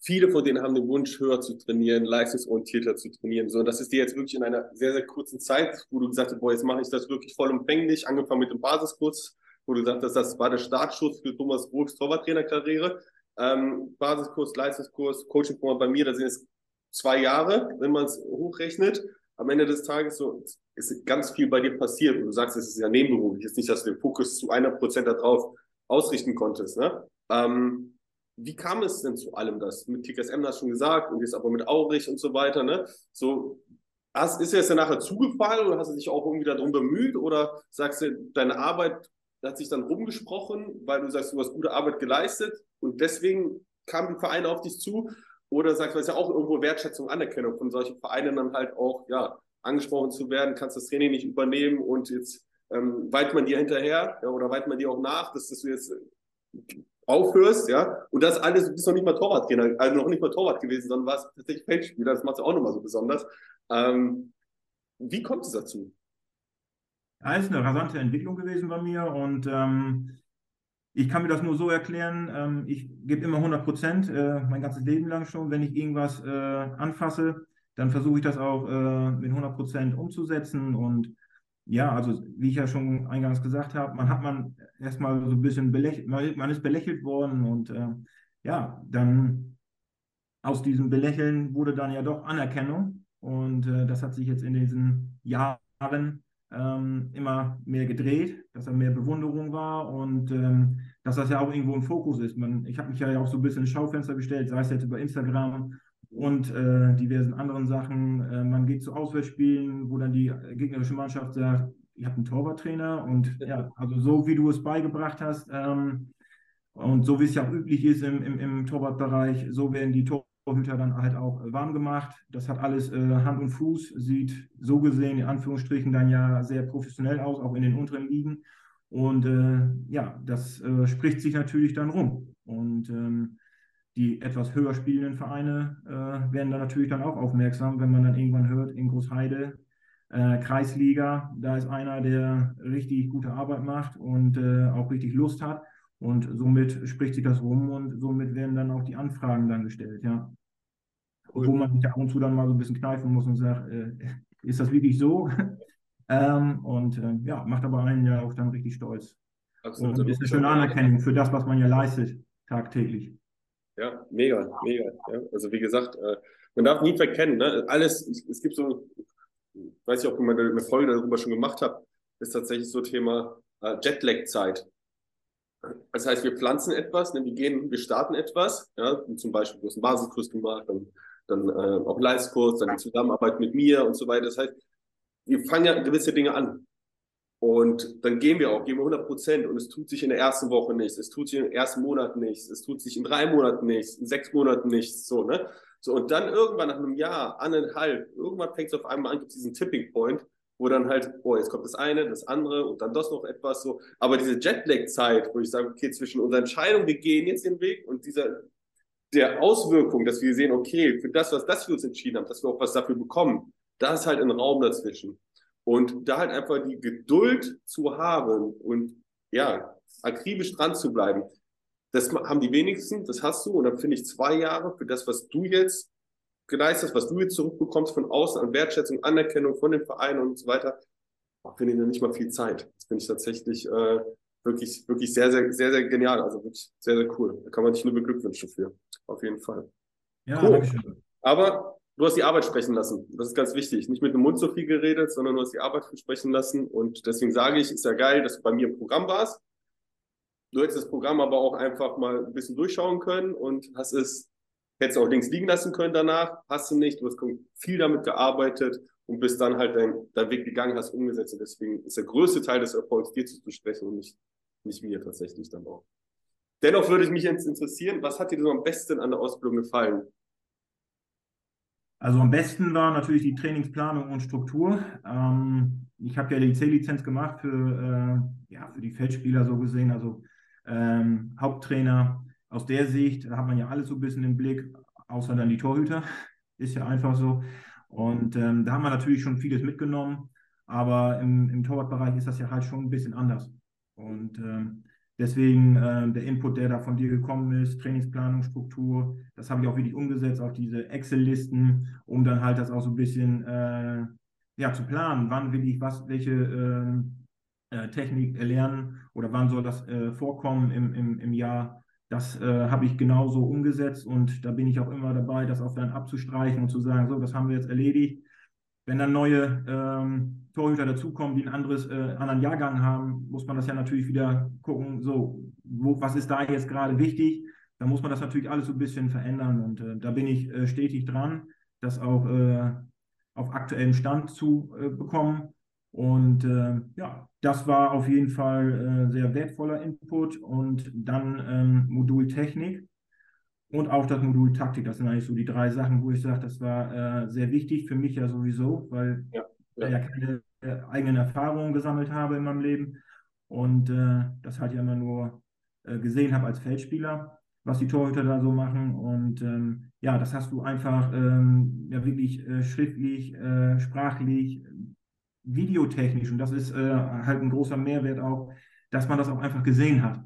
A: viele von denen haben den Wunsch, höher zu trainieren, leistungsorientierter zu trainieren. So, und das ist dir jetzt wirklich in einer sehr, sehr kurzen Zeit, wo du gesagt hast, boah, jetzt mache ich das wirklich vollumfänglich, angefangen mit dem Basiskurs, wo du gesagt hast, das war der Startschuss für Thomas Bruchs Torwarttrainerkarriere. Ähm, Basiskurs, Leistungskurs, Coaching-Programm bei mir, da sind es zwei Jahre, wenn man es hochrechnet. Am Ende des Tages so, ist ganz viel bei dir passiert und du sagst, es ist ja nebenberuflich, ist nicht, dass du den Fokus zu einer Prozent darauf ausrichten konntest. Ne? Ähm, wie kam es denn zu allem das? Mit TKSM hast du schon gesagt und jetzt aber mit Aurich und so weiter. Ne? So, hast, ist dir das dann nachher zugefallen oder hast du dich auch irgendwie darum bemüht oder sagst du, deine Arbeit hat sich dann rumgesprochen, weil du sagst, du hast gute Arbeit geleistet und deswegen kam die Vereine auf dich zu? Oder sagst du, ist ja auch irgendwo Wertschätzung, Anerkennung von solchen Vereinen dann halt auch, ja, angesprochen zu werden, kannst das Training nicht übernehmen und jetzt ähm, weiht man dir hinterher ja, oder weiht man dir auch nach, dass, dass du jetzt aufhörst, ja, und das alles, du bist noch nicht mal Torwarttrainer, also noch nicht mal Torwart gewesen, sondern warst tatsächlich Feldspieler, das macht es auch nochmal so besonders. Ähm, wie kommt es dazu?
B: Ja, ist eine rasante Entwicklung gewesen bei mir und ähm, ich kann mir das nur so erklären, ähm, ich gebe immer 100 Prozent, äh, mein ganzes Leben lang schon, wenn ich irgendwas äh, anfasse, dann versuche ich das auch äh, mit 100 Prozent umzusetzen und ja, also wie ich ja schon eingangs gesagt habe, man hat man erstmal so ein bisschen belächelt, man ist belächelt worden und äh, ja, dann aus diesem Belächeln wurde dann ja doch Anerkennung und äh, das hat sich jetzt in diesen Jahren ähm, immer mehr gedreht, dass da mehr Bewunderung war und ähm, dass das ja auch irgendwo im Fokus ist. Man, ich habe mich ja auch so ein bisschen ins Schaufenster gestellt, sei es jetzt über Instagram und äh, diversen anderen Sachen. Äh, man geht zu Auswärtsspielen, wo dann die gegnerische Mannschaft sagt, ihr habt einen Torwarttrainer und ja, also so wie du es beigebracht hast ähm, und so wie es ja auch üblich ist im, im, im Torwartbereich, so werden die Torhüter dann halt auch warm gemacht. Das hat alles äh, Hand und Fuß, sieht so gesehen in Anführungsstrichen dann ja sehr professionell aus, auch in den unteren Ligen. Und äh, ja, das äh, spricht sich natürlich dann rum. Und ähm, die etwas höher spielenden Vereine äh, werden dann natürlich dann auch aufmerksam, wenn man dann irgendwann hört, in Großheide, äh, Kreisliga, da ist einer, der richtig gute Arbeit macht und äh, auch richtig Lust hat. Und somit spricht sich das rum und somit werden dann auch die Anfragen dann gestellt, ja. Cool. Wo man sich ab und zu dann mal so ein bisschen kneifen muss und sagt, äh, *laughs* ist das wirklich so? *laughs* ähm, und äh, ja, macht aber einen ja auch dann richtig stolz. Absolut. Und ist eine schöne Anerkennung für das, was man ja leistet, tagtäglich.
A: Ja, mega, mega. Ja. Also wie gesagt, äh, man darf nie verkennen, ne? alles, es gibt so, weiß ich, ob ich mal eine Folge darüber schon gemacht habe, ist tatsächlich so Thema äh, Jetlag-Zeit. Das heißt, wir pflanzen etwas, ne, wir gehen, wir starten etwas, ja, zum Beispiel, du hast einen Basiskurs gemacht, dann, dann äh, auch Leistkurs, dann die Zusammenarbeit mit mir und so weiter. Das heißt, wir fangen ja gewisse Dinge an. Und dann gehen wir auch, gehen wir 100 Prozent und es tut sich in der ersten Woche nichts, es tut sich im ersten Monat nichts, es tut sich in drei Monaten nichts, in sechs Monaten nichts, so, ne? So, und dann irgendwann nach einem Jahr, anderthalb, irgendwann fängt es auf einmal an, gibt es diesen Tipping Point, wo dann halt, boah, jetzt kommt das eine, das andere und dann das noch etwas so. Aber diese Jetlag-Zeit, wo ich sage, okay, zwischen unserer Entscheidung, wir gehen jetzt den Weg und dieser, der Auswirkung, dass wir sehen, okay, für das, was das wir uns entschieden haben, dass wir auch was dafür bekommen, da ist halt ein Raum dazwischen. Und da halt einfach die Geduld zu haben und ja, akribisch dran zu bleiben, das haben die wenigsten, das hast du. Und dann finde ich zwei Jahre für das, was du jetzt geleistet was du jetzt zurückbekommst von außen an Wertschätzung, Anerkennung von den Vereinen und so weiter, finde ich dann nicht mal viel Zeit. Das finde ich tatsächlich äh, wirklich, wirklich sehr, sehr, sehr, sehr genial. Also wirklich sehr, sehr cool. Da kann man dich nur beglückwünschen für. Auf jeden Fall. Ja, cool. Aber du hast die Arbeit sprechen lassen. Das ist ganz wichtig. Nicht mit dem Mund so viel geredet, sondern du hast die Arbeit sprechen lassen. Und deswegen sage ich, ist ja geil, dass du bei mir im Programm warst. Du hättest das Programm aber auch einfach mal ein bisschen durchschauen können und hast es, hättest auch links liegen lassen können danach. Hast du nicht. Du hast viel damit gearbeitet und bist dann halt dein, dein Weg gegangen, hast umgesetzt. Und deswegen ist der größte Teil des Erfolgs dir zu sprechen und nicht, nicht mir tatsächlich dann auch. Dennoch würde ich mich jetzt interessieren, was hat dir so am besten an der Ausbildung gefallen?
B: Also am besten war natürlich die Trainingsplanung und Struktur. Ähm, ich habe ja die C-Lizenz gemacht für, äh, ja, für die Feldspieler so gesehen, also ähm, Haupttrainer. Aus der Sicht hat man ja alles so ein bisschen im Blick, außer dann die Torhüter. Ist ja einfach so. Und ähm, da haben wir natürlich schon vieles mitgenommen. Aber im, im Torwartbereich ist das ja halt schon ein bisschen anders. Und ähm, deswegen äh, der Input, der da von dir gekommen ist, Trainingsplanung, Struktur, das habe ich auch wirklich umgesetzt auf diese Excel-Listen, um dann halt das auch so ein bisschen äh, ja, zu planen. Wann will ich was, welche ähm, äh, Technik lernen oder wann soll das äh, vorkommen im, im, im Jahr? Das äh, habe ich genauso umgesetzt und da bin ich auch immer dabei, das auch dann abzustreichen und zu sagen, so, das haben wir jetzt erledigt. Wenn dann neue ähm, Torhüter dazukommen, die ein anderes, äh, anderen Jahrgang haben, muss man das ja natürlich wieder gucken, so, wo, was ist da jetzt gerade wichtig? Da muss man das natürlich alles so ein bisschen verändern und äh, da bin ich äh, stetig dran, das auch äh, auf aktuellem Stand zu äh, bekommen. Und äh, ja, das war auf jeden Fall sehr wertvoller Input und dann ähm, Modul Technik und auch das Modul Taktik. Das sind eigentlich so die drei Sachen, wo ich sage, das war äh, sehr wichtig für mich ja sowieso, weil ja, ja. ich ja keine äh, eigenen Erfahrungen gesammelt habe in meinem Leben und äh, das halt ja immer nur äh, gesehen habe als Feldspieler, was die Torhüter da so machen. Und ähm, ja, das hast du einfach ähm, ja wirklich äh, schriftlich, äh, sprachlich, videotechnisch und das ist halt ein großer Mehrwert auch, dass man das auch einfach gesehen hat.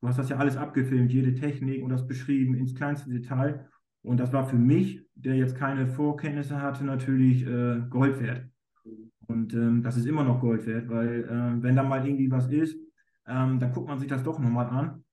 B: Du hast das ja alles abgefilmt, jede Technik und das beschrieben ins kleinste Detail. Und das war für mich, der jetzt keine Vorkenntnisse hatte, natürlich äh, Gold wert. Und ähm, das ist immer noch Gold wert, weil äh, wenn da mal irgendwie was ist, ähm, dann guckt man sich das doch nochmal an.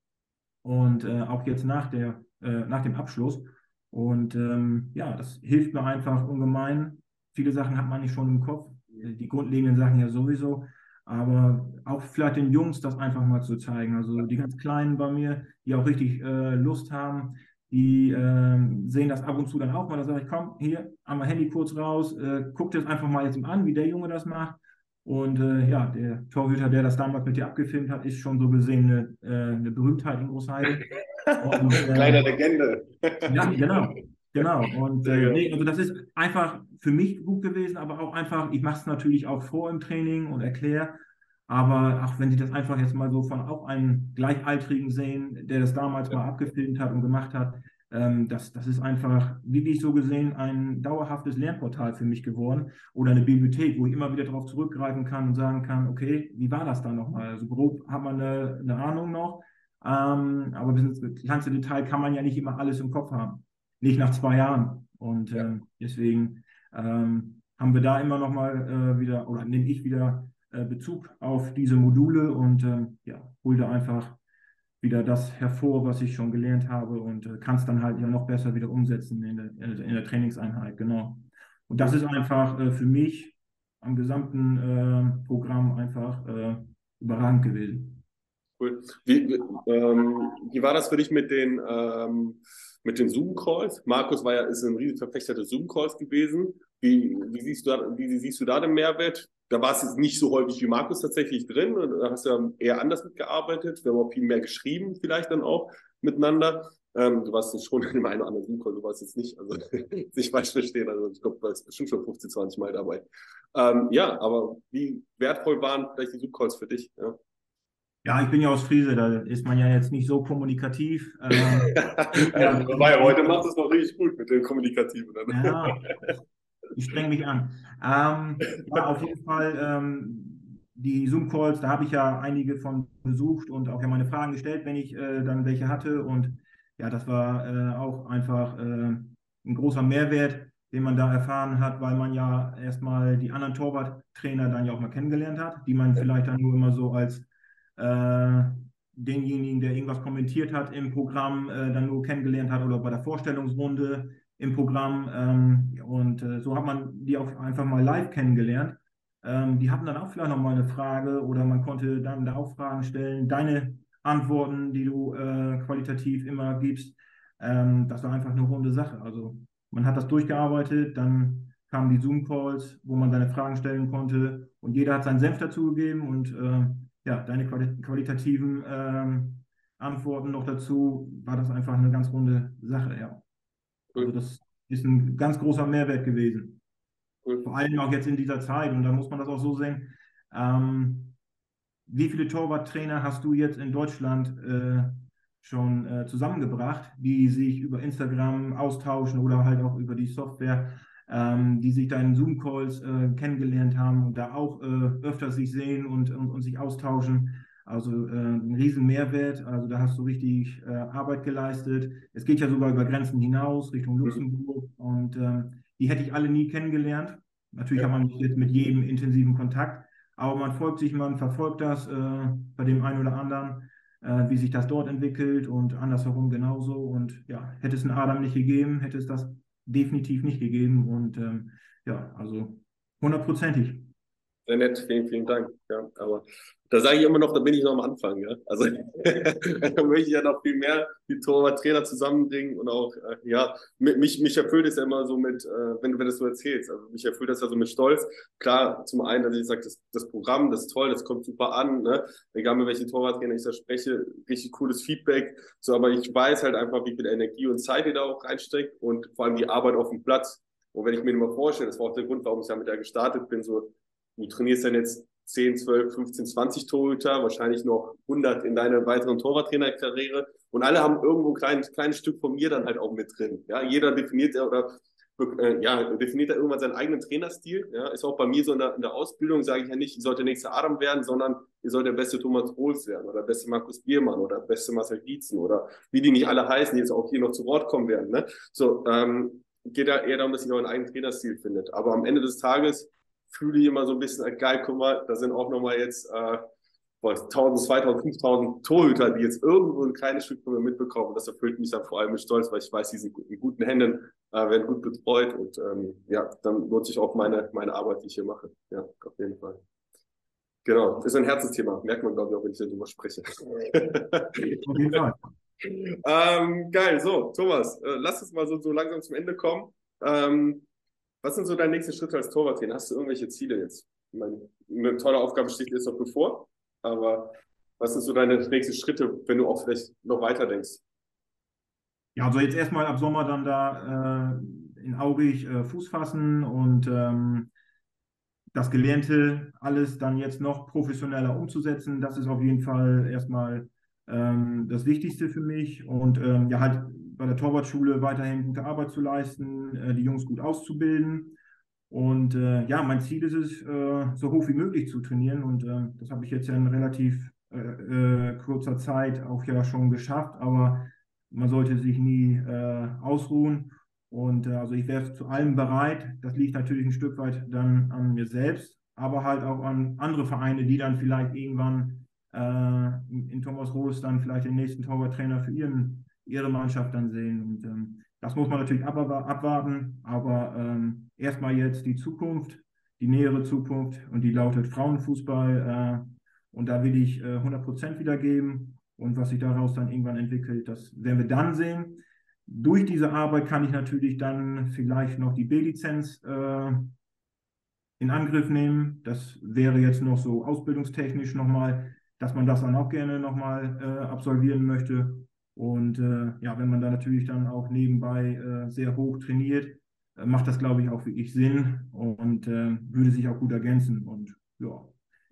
B: Und äh, auch jetzt nach, der, äh, nach dem Abschluss. Und ähm, ja, das hilft mir einfach ungemein. Viele Sachen hat man nicht schon im Kopf. Die grundlegenden Sachen ja sowieso aber auch vielleicht den Jungs das einfach mal zu zeigen. Also die ganz Kleinen bei mir, die auch richtig äh, Lust haben, die äh, sehen das ab und zu dann auch mal. Da sage ich, komm, hier, einmal Handy kurz raus, äh, guck dir das einfach mal jetzt an, wie der Junge das macht. Und äh, ja, der Torhüter, der das damals mit dir abgefilmt hat, ist schon so gesehen eine, äh, eine Berühmtheit in Großheide. *laughs*
A: Und, äh, Kleine Legende.
B: ja, genau. Genau, *laughs* und äh, nee, also das ist einfach für mich gut gewesen, aber auch einfach, ich mache es natürlich auch vor im Training und erkläre, aber auch wenn Sie das einfach jetzt mal so von auch einem Gleichaltrigen sehen, der das damals ja. mal abgefilmt hat und gemacht hat, ähm, das, das ist einfach wirklich so gesehen ein dauerhaftes Lernportal für mich geworden oder eine Bibliothek, wo ich immer wieder darauf zurückgreifen kann und sagen kann, okay, wie war das da nochmal? Also grob hat man eine, eine Ahnung noch, ähm, aber bis ins kleinste Detail kann man ja nicht immer alles im Kopf haben nicht nach zwei Jahren. Und ja. äh, deswegen ähm, haben wir da immer noch mal äh, wieder, oder nehme ich wieder äh, Bezug auf diese Module und äh, ja, hole da einfach wieder das hervor, was ich schon gelernt habe und äh, kann es dann halt ja noch besser wieder umsetzen in der, in der Trainingseinheit, genau. Und das ist einfach äh, für mich am gesamten Programm einfach überragend gewesen.
A: Cool. Wie, ähm, wie war das für dich mit den ähm, mit den Zoom-Calls. Markus war ja, ist ein riesig Verfechter des Zoom-Calls gewesen. Wie, wie, siehst du da, wie siehst du da den Mehrwert? Da war es jetzt nicht so häufig wie Markus tatsächlich drin. Da hast du ja eher anders mitgearbeitet. Wir haben auch viel mehr geschrieben, vielleicht dann auch miteinander. Ähm, du warst jetzt schon *laughs* in dem einen oder anderen Zoom-Call, du warst jetzt nicht, also *laughs* nicht falsch verstehen. Also ich glaube, du warst bestimmt schon 15, 20 Mal dabei. Ähm, ja, aber wie wertvoll waren vielleicht die Zoom-Calls für dich? Ja?
B: Ja, ich bin ja aus Friese, da ist man ja jetzt nicht so kommunikativ. *laughs* Ähm,
A: ja, wobei, heute macht es noch richtig gut mit dem Kommunikativen.
B: ja, ich streng mich an. Ähm, ja, auf jeden Fall ähm, die Zoom-Calls, da habe ich ja einige von besucht und auch ja meine Fragen gestellt, wenn ich äh, dann welche hatte. Und ja, das war äh, auch einfach äh, ein großer Mehrwert, den man da erfahren hat, weil man ja erstmal die anderen Torwarttrainer dann ja auch mal kennengelernt hat, die man vielleicht dann nur immer so als äh, denjenigen, der irgendwas kommentiert hat im Programm, äh, dann nur kennengelernt hat oder bei der Vorstellungsrunde im Programm. Ähm, und äh, so hat man die auch einfach mal live kennengelernt. Ähm, die hatten dann auch vielleicht noch mal eine Frage oder man konnte dann da auch Fragen stellen. Deine Antworten, die du äh, qualitativ immer gibst, ähm, das war einfach eine runde Sache. Also man hat das durchgearbeitet, dann kamen die Zoom-Calls, wo man seine Fragen stellen konnte und jeder hat seinen Senf dazugegeben und äh, ja, deine qualitativen ähm, Antworten noch dazu, war das einfach eine ganz runde Sache, ja. Also das ist ein ganz großer Mehrwert gewesen. Cool. Vor allem auch jetzt in dieser Zeit. Und da muss man das auch so sehen. Ähm, wie viele Torwarttrainer hast du jetzt in Deutschland äh, schon äh, zusammengebracht, die sich über Instagram austauschen oder halt auch über die Software ähm, die sich da in Zoom-Calls äh, kennengelernt haben und da auch äh, öfter sich sehen und, und, und sich austauschen. Also äh, ein riesen Mehrwert. Also da hast du richtig äh, Arbeit geleistet. Es geht ja sogar über Grenzen hinaus, Richtung Luxemburg. Und äh, die hätte ich alle nie kennengelernt. Natürlich ja. hat man nicht jetzt mit jedem intensiven Kontakt, aber man folgt sich, man verfolgt das äh, bei dem einen oder anderen, äh, wie sich das dort entwickelt und andersherum genauso. Und ja, hätte es einen Adam nicht gegeben, hätte es das definitiv nicht gegeben. Und ähm, ja, also hundertprozentig.
A: Sehr nett, vielen, vielen Dank. Ja, aber da sage ich immer noch, da bin ich noch am Anfang. Ja? Also *laughs* da möchte ich ja noch viel mehr die Torwart-Trainer zusammenbringen und auch, äh, ja, mich, mich erfüllt es ja immer so mit, äh, wenn du wenn das so erzählst, also mich erfüllt das ja so mit Stolz. Klar, zum einen, dass ich sage, das, das Programm, das ist toll, das kommt super an, ne? egal mit welchen Torwarttrainer ich da spreche, richtig cooles Feedback. So, aber ich weiß halt einfach, wie viel Energie und Zeit ihr da auch reinsteckt und vor allem die Arbeit auf dem Platz. Und wenn ich mir mal vorstelle, das war auch der Grund, warum ich ja mit der gestartet bin, so, du trainierst dann jetzt 10, 12, 15, 20 Torhüter, wahrscheinlich noch 100 in deiner weiteren Torwarttrainerkarriere. Und alle haben irgendwo ein kleines, kleines Stück von mir dann halt auch mit drin. Ja, jeder definiert oder äh, ja, definiert er irgendwann seinen eigenen Trainerstil. Ja, ist auch bei mir so in der, in der Ausbildung, sage ich ja nicht, ich sollte der nächste Adam werden, sondern ihr sollt der beste Thomas Rohls werden oder der beste Markus Biermann oder der beste Marcel Gietzen oder wie die nicht alle heißen, die jetzt auch hier noch zu Wort kommen werden. Ne? So, ähm, geht da eher darum, dass ihr euren eigenen Trainerstil findet. Aber am Ende des Tages fühle ich immer so ein bisschen, geil, guck mal, da sind auch nochmal jetzt äh, 1000, 2000, 5000 Torhüter, die jetzt irgendwo ein kleines Stück von mir mitbekommen. Das erfüllt mich dann vor allem mit Stolz, weil ich weiß, die sind in guten Händen, äh, werden gut betreut und ähm, ja, dann lohnt sich auch meine, meine Arbeit, die ich hier mache. Ja, auf jeden Fall. Genau, das ist ein Herzensthema, merkt man, glaube ich, auch, wenn ich darüber spreche. Auf jeden Fall. ähm, geil, so, Thomas, äh, lass uns mal so, so langsam zum Ende kommen. Ähm, was sind so deine nächsten Schritte als Torwarttrainer? Hast du irgendwelche Ziele jetzt? Ich meine, eine tolle Aufgabe steht jetzt noch bevor, aber was sind so deine nächsten Schritte, wenn du auch vielleicht noch weiter denkst?
B: Ja, also jetzt erstmal ab Sommer dann da äh, in Aurich äh, Fuß fassen und ähm, das Gelernte alles dann jetzt noch professioneller umzusetzen. Das ist auf jeden Fall erstmal ähm, das Wichtigste für mich und ähm, ja halt bei der Torwartschule weiterhin gute Arbeit zu leisten, äh, die Jungs gut auszubilden. Und äh, ja, mein Ziel ist es, äh, so hoch wie möglich zu trainieren. Und äh, das habe ich jetzt ja in relativ äh, äh, kurzer Zeit auch ja schon geschafft. Aber man sollte sich nie ausruhen. Und also ich wäre zu allem bereit. Das liegt natürlich ein Stück weit dann an mir selbst, aber halt auch an andere Vereine, die dann vielleicht irgendwann in Thomas Roos dann vielleicht den nächsten Torwarttrainer für ihren ihre Mannschaft dann sehen. Und ähm, das muss man natürlich ab abwarten, aber ähm, erstmal jetzt die Zukunft, die nähere Zukunft und die lautet Frauenfußball. Äh, und da will ich äh, 100% wiedergeben. Und was sich daraus dann irgendwann entwickelt, das werden wir dann sehen. Durch diese Arbeit kann ich natürlich dann vielleicht noch die B-Lizenz äh, in Angriff nehmen. Das wäre jetzt noch so ausbildungstechnisch nochmal, dass man das dann auch gerne nochmal äh, absolvieren möchte. Und äh, ja, wenn man da natürlich dann auch nebenbei äh, sehr hoch trainiert, äh, macht das, glaube ich, auch wirklich Sinn und äh, würde sich auch gut ergänzen. Und ja,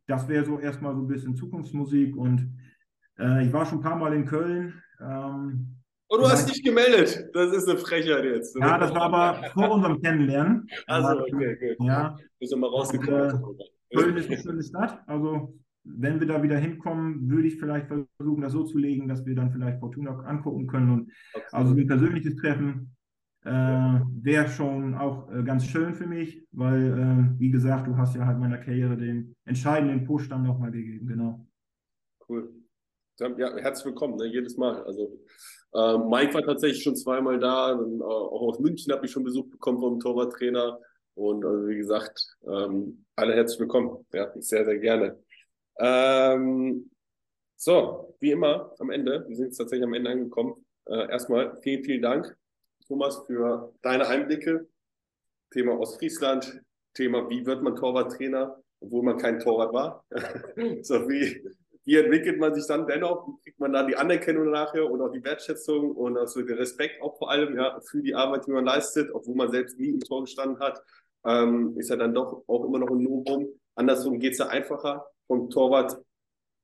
B: das wäre so erstmal so ein bisschen Zukunftsmusik. Und äh, ich war schon ein paar Mal in Köln.
A: Ähm, Oh, du hast dich gemeldet. Das ist eine Frechheit jetzt.
B: Ja, das war aber vor unserem Kennenlernen.
A: Also, okay, okay.
B: Ja. Bist du mal rausgekommen. Äh, Köln ist eine schöne Stadt. Also wenn wir da wieder hinkommen, würde ich vielleicht versuchen, das so zu legen, dass wir dann vielleicht Fortuna angucken können. Und okay. also ein persönliches Treffen äh, wäre schon auch äh, ganz schön für mich, weil, äh, wie gesagt, du hast ja halt meiner Karriere den entscheidenden Push dann nochmal gegeben, genau.
A: Cool. Ja, herzlich willkommen, ne, jedes Mal. Also äh, Mike war tatsächlich schon zweimal da, äh, auch aus München habe ich schon Besuch bekommen vom Torwarttrainer. Und also wie gesagt, ähm, alle herzlich willkommen. Ja, sehr, sehr gerne. Ähm, so, wie immer am Ende, wir sind jetzt tatsächlich am Ende angekommen. Äh, erstmal vielen, vielen Dank, Thomas, für deine Einblicke. Thema Ostfriesland, Thema, wie wird man Torwarttrainer, obwohl man kein Torwart war. *laughs* so, wie, wie entwickelt man sich dann dennoch? Wie kriegt man da die Anerkennung nachher und auch die Wertschätzung und also den Respekt auch vor allem ja, für die Arbeit, die man leistet, obwohl man selbst nie im Tor gestanden hat, ähm, ist ja dann doch auch immer noch ein Novum. Andersrum geht es ja einfacher vom Torwart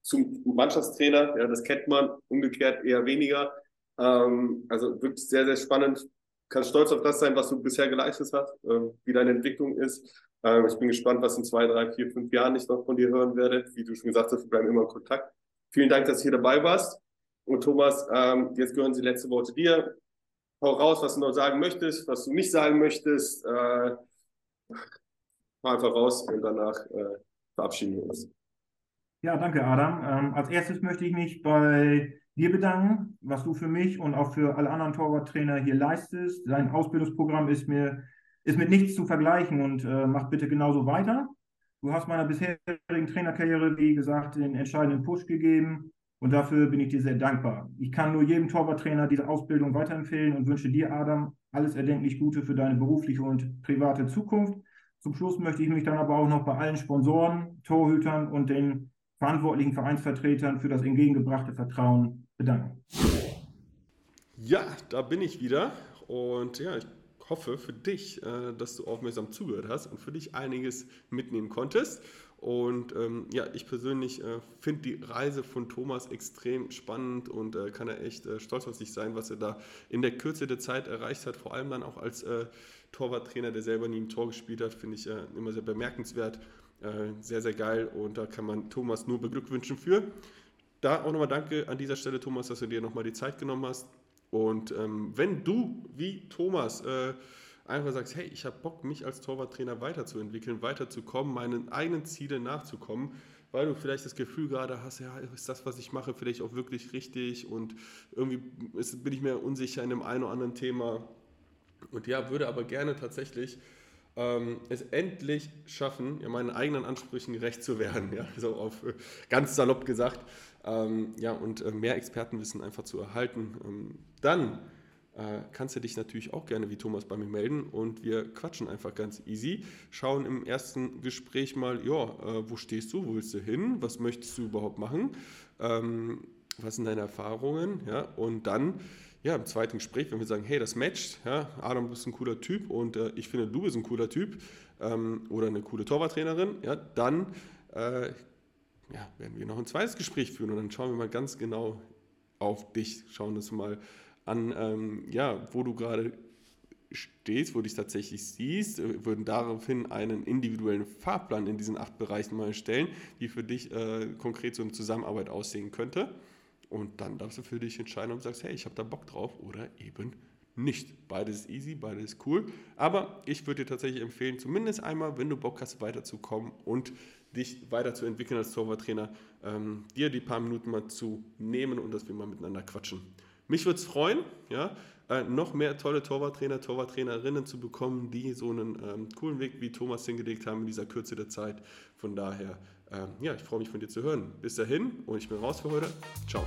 A: zum Mannschaftstrainer. Ja, das kennt man, umgekehrt eher weniger. Ähm, also wirklich sehr, sehr spannend. kannst stolz auf das sein, was du bisher geleistet hast, äh, wie deine Entwicklung ist. Äh, ich bin gespannt, was in zwei, drei, vier, fünf Jahren ich noch von dir hören werde. Wie du schon gesagt hast, wir bleiben immer in Kontakt. Vielen Dank, dass du hier dabei warst. Und Thomas, ähm, jetzt gehören die letzten Worte dir. Hau raus, was du noch sagen möchtest, was du nicht sagen möchtest. Äh, einfach raus und danach äh, verabschieden wir uns.
B: Ja, danke, Adam. Ähm, als erstes möchte ich mich bei dir bedanken, was du für mich und auch für alle anderen Torwarttrainer hier leistest. Dein Ausbildungsprogramm ist mir ist mit nichts zu vergleichen und äh, macht bitte genauso weiter. Du hast meiner bisherigen Trainerkarriere, wie gesagt, den entscheidenden Push gegeben und dafür bin ich dir sehr dankbar. Ich kann nur jedem Torwarttrainer diese Ausbildung weiterempfehlen und wünsche dir, Adam, alles erdenklich Gute für deine berufliche und private Zukunft. Zum Schluss möchte ich mich dann aber auch noch bei allen Sponsoren, Torhütern und den verantwortlichen Vereinsvertretern für das entgegengebrachte Vertrauen bedanken.
A: Ja, da bin ich wieder. Und ja, ich hoffe für dich, äh, dass du aufmerksam zugehört hast und für dich einiges mitnehmen konntest. Und ähm, ja, ich persönlich äh, finde die Reise von Thomas extrem spannend und äh, kann er echt äh, stolz auf sich sein, was er da in der Kürze der Zeit erreicht hat. Vor allem dann auch als äh, Torwarttrainer, der selber nie im Tor gespielt hat, finde ich äh, immer sehr bemerkenswert. Äh, sehr, sehr geil und da kann man Thomas nur beglückwünschen für. Da auch nochmal danke an dieser Stelle, Thomas, dass du dir nochmal die Zeit genommen hast. Und ähm, wenn du, wie Thomas, äh, einfach sagst, hey, ich habe Bock, mich als Torwarttrainer weiterzuentwickeln, weiterzukommen, meinen eigenen Zielen nachzukommen, weil du vielleicht das Gefühl gerade hast, ja, ist das, was ich mache, vielleicht auch wirklich richtig und irgendwie ist, bin ich mir unsicher in dem einen oder anderen Thema. Und ja, würde aber gerne tatsächlich ähm, es endlich schaffen, ja, meinen eigenen Ansprüchen gerecht zu werden, *laughs* ja, so auf äh, ganz salopp gesagt, ähm, ja, und äh, mehr Expertenwissen einfach zu erhalten. Ähm, dann äh, kannst du dich natürlich auch gerne wie Thomas bei mir melden und wir quatschen einfach ganz easy. Schauen im ersten Gespräch mal, ja, äh, wo stehst du, wo willst du hin, was möchtest du überhaupt machen, ähm, was sind deine Erfahrungen, ja, und dann ja, im zweiten Gespräch, wenn wir sagen, hey, das matcht, ja, Adam, du bist ein cooler Typ und äh, ich finde, du bist ein cooler Typ ähm, oder eine coole Torwarttrainerin, ja, dann äh, ja, werden wir noch ein zweites Gespräch führen und dann schauen wir mal ganz genau auf dich, schauen uns mal an, ähm, ja, wo du gerade stehst, wo du dich tatsächlich siehst, würden daraufhin einen individuellen Fahrplan in diesen acht Bereichen mal stellen, wie für dich äh, konkret so eine Zusammenarbeit aussehen könnte. Und dann darfst du für dich entscheiden und sagst, hey, ich habe da Bock drauf oder eben nicht. Beides ist easy, beides ist cool. Aber ich würde dir tatsächlich empfehlen, zumindest einmal, wenn du Bock hast, weiterzukommen und dich weiterzuentwickeln als Torwarttrainer, ähm, dir die paar Minuten mal zu nehmen und dass wir mal miteinander quatschen. Mich würde es freuen, ja, äh, noch mehr tolle Torwarttrainer, Torwarttrainerinnen zu bekommen, die so einen ähm, coolen Weg wie Thomas hingelegt haben in dieser Kürze der Zeit. Von daher ähm, ja, ich freue mich von dir zu hören. Bis dahin und ich bin raus für heute. Ciao.